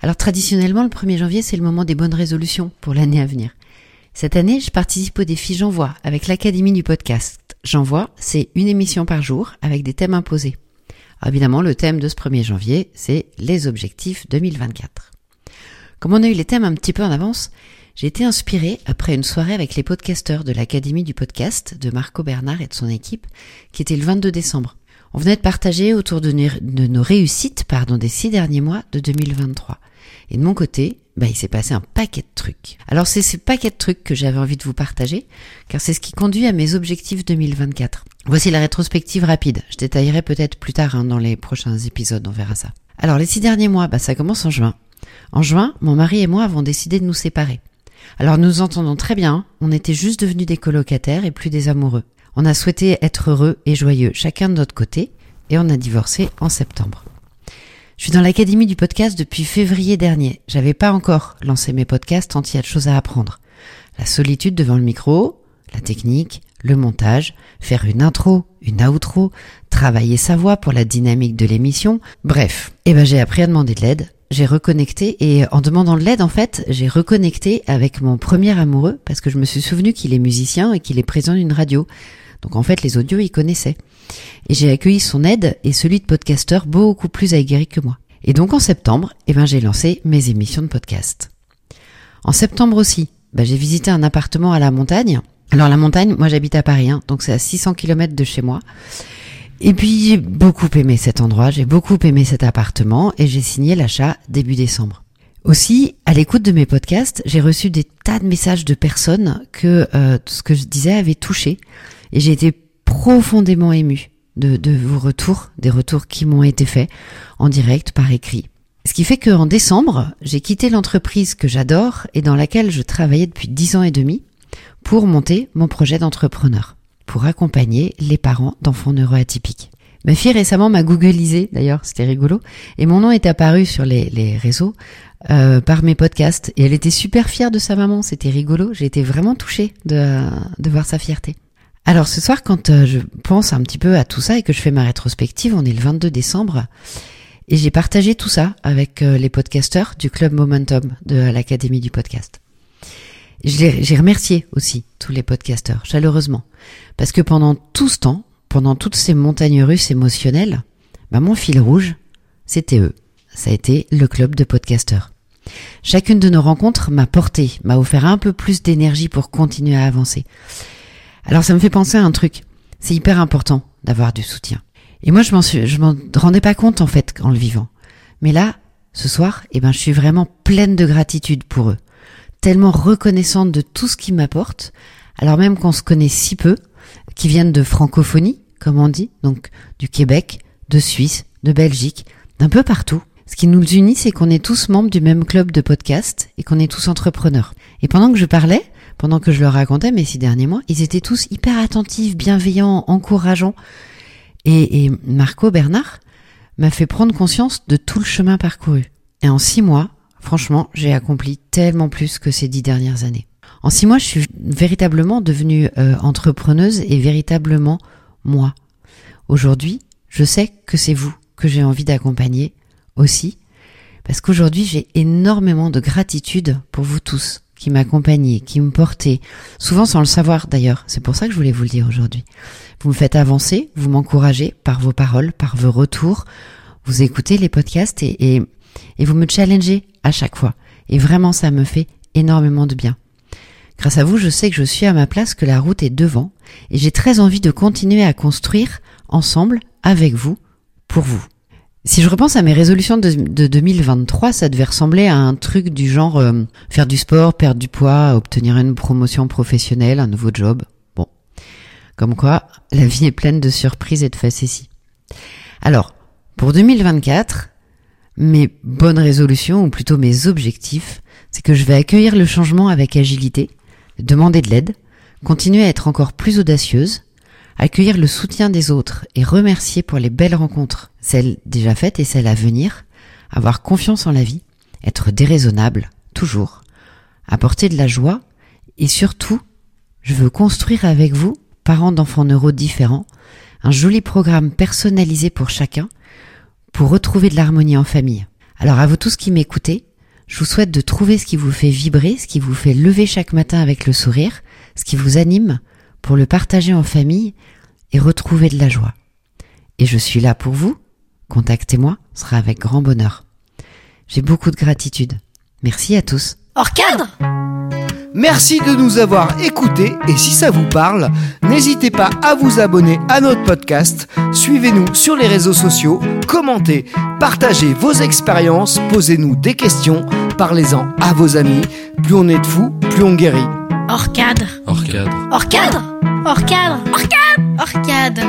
Alors traditionnellement, le 1er janvier, c'est le moment des bonnes résolutions pour l'année à venir. Cette année, je participe au défi J'envoie avec l'Académie du podcast. J'envoie, c'est une émission par jour avec des thèmes imposés. Alors évidemment, le thème de ce 1er janvier, c'est les objectifs 2024. Comme on a eu les thèmes un petit peu en avance, j'ai été inspirée après une soirée avec les podcasteurs de l'Académie du podcast de Marco Bernard et de son équipe, qui était le 22 décembre. On venait de partager autour de nos, réussites pardon, des six derniers mois de 2023. Et de mon côté, bah, il s'est passé un paquet de trucs. Alors c'est ces paquets de trucs que j'avais envie de vous partager, car c'est ce qui conduit à mes objectifs 2024. Voici la rétrospective rapide. Je détaillerai peut-être plus tard hein, dans les prochains épisodes, on verra ça. Alors les six derniers mois, bah, ça commence en juin. En juin, mon mari et moi avons décidé de nous séparer. Alors nous entendons très bien, on était juste devenus des colocataires et plus des amoureux. On a souhaité être heureux et joyeux chacun de notre côté et on a divorcé en septembre. Je suis dans l'académie du podcast depuis février dernier. J'avais pas encore lancé mes podcasts tant il y a de choses à apprendre. La solitude devant le micro, la technique, le montage, faire une intro, une outro, travailler sa voix pour la dynamique de l'émission. Bref, eh ben j'ai appris à demander de l'aide. J'ai reconnecté et en demandant de l'aide, en fait, j'ai reconnecté avec mon premier amoureux parce que je me suis souvenu qu'il est musicien et qu'il est présent d'une radio. Donc en fait, les audios, il connaissait. Et j'ai accueilli son aide et celui de podcasteur beaucoup plus aguerri que moi. Et donc en septembre, eh ben, j'ai lancé mes émissions de podcast. En septembre aussi, ben, j'ai visité un appartement à la montagne. Alors la montagne, moi j'habite à Paris, hein, donc c'est à 600 km de chez moi. Et puis j'ai beaucoup aimé cet endroit, j'ai beaucoup aimé cet appartement et j'ai signé l'achat début décembre. Aussi, à l'écoute de mes podcasts, j'ai reçu des tas de messages de personnes que euh, ce que je disais avait touché et j'ai été profondément émue de, de vos retours, des retours qui m'ont été faits en direct par écrit. Ce qui fait qu'en décembre, j'ai quitté l'entreprise que j'adore et dans laquelle je travaillais depuis dix ans et demi pour monter mon projet d'entrepreneur, pour accompagner les parents d'enfants neuroatypiques. Ma fille récemment m'a googlisé, d'ailleurs, c'était rigolo, et mon nom est apparu sur les, les réseaux euh, par mes podcasts, et elle était super fière de sa maman, c'était rigolo, j'ai été vraiment touchée de, de voir sa fierté. Alors ce soir, quand euh, je pense un petit peu à tout ça et que je fais ma rétrospective, on est le 22 décembre, et j'ai partagé tout ça avec euh, les podcasteurs du Club Momentum de l'Académie du podcast. J'ai remercié aussi tous les podcasteurs, chaleureusement, parce que pendant tout ce temps, pendant toutes ces montagnes russes émotionnelles, bah mon fil rouge, c'était eux. Ça a été le club de podcasteurs. Chacune de nos rencontres m'a porté, m'a offert un peu plus d'énergie pour continuer à avancer. Alors ça me fait penser à un truc. C'est hyper important d'avoir du soutien. Et moi je m'en suis, je m'en rendais pas compte en fait en le vivant. Mais là, ce soir, eh ben je suis vraiment pleine de gratitude pour eux, tellement reconnaissante de tout ce qu'ils m'apportent, alors même qu'on se connaît si peu, qui viennent de francophonie, comme on dit, donc du Québec, de Suisse, de Belgique, d'un peu partout. Ce qui nous unit, c'est qu'on est tous membres du même club de podcast et qu'on est tous entrepreneurs. Et pendant que je parlais, pendant que je leur racontais mes six derniers mois, ils étaient tous hyper attentifs, bienveillants, encourageants. Et, et Marco Bernard m'a fait prendre conscience de tout le chemin parcouru. Et en six mois, franchement, j'ai accompli tellement plus que ces dix dernières années. En six mois, je suis véritablement devenue euh, entrepreneuse et véritablement moi. Aujourd'hui, je sais que c'est vous que j'ai envie d'accompagner aussi, parce qu'aujourd'hui, j'ai énormément de gratitude pour vous tous qui m'accompagnez, qui me portez, souvent sans le savoir d'ailleurs. C'est pour ça que je voulais vous le dire aujourd'hui. Vous me faites avancer, vous m'encouragez par vos paroles, par vos retours, vous écoutez les podcasts et, et, et vous me challengez à chaque fois. Et vraiment, ça me fait énormément de bien. Grâce à vous, je sais que je suis à ma place, que la route est devant, et j'ai très envie de continuer à construire ensemble, avec vous, pour vous. Si je repense à mes résolutions de, de 2023, ça devait ressembler à un truc du genre euh, faire du sport, perdre du poids, obtenir une promotion professionnelle, un nouveau job. Bon. Comme quoi, la vie est pleine de surprises et de facéties. Alors, pour 2024, mes bonnes résolutions, ou plutôt mes objectifs, c'est que je vais accueillir le changement avec agilité, demander de l'aide, continuer à être encore plus audacieuse, accueillir le soutien des autres et remercier pour les belles rencontres, celles déjà faites et celles à venir, avoir confiance en la vie, être déraisonnable, toujours, apporter de la joie et surtout, je veux construire avec vous, parents d'enfants neuro différents, un joli programme personnalisé pour chacun pour retrouver de l'harmonie en famille. Alors à vous tous qui m'écoutez, je vous souhaite de trouver ce qui vous fait vibrer, ce qui vous fait lever chaque matin avec le sourire, ce qui vous anime pour le partager en famille et retrouver de la joie. Et je suis là pour vous. Contactez-moi, ce sera avec grand bonheur. J'ai beaucoup de gratitude. Merci à tous. Hors cadre Merci de nous avoir écoutés et si ça vous parle, n'hésitez pas à vous abonner à notre podcast, suivez-nous sur les réseaux sociaux, commentez, partagez vos expériences, posez-nous des questions, parlez-en à vos amis. Plus on est de fous, plus on guérit. Hors cadre Hors cadre. Hors cadre Hors cadre Hors cadre Hors cadre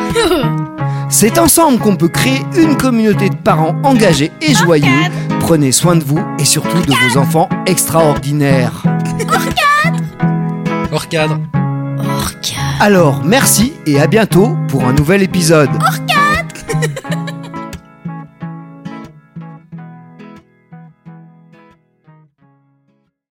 C'est ensemble qu'on peut créer une communauté de parents engagés et joyeux. Prenez soin de vous et surtout de vos enfants extraordinaires. Hors cadre. Hors cadre Alors, merci et à bientôt pour un nouvel épisode. Hors cadre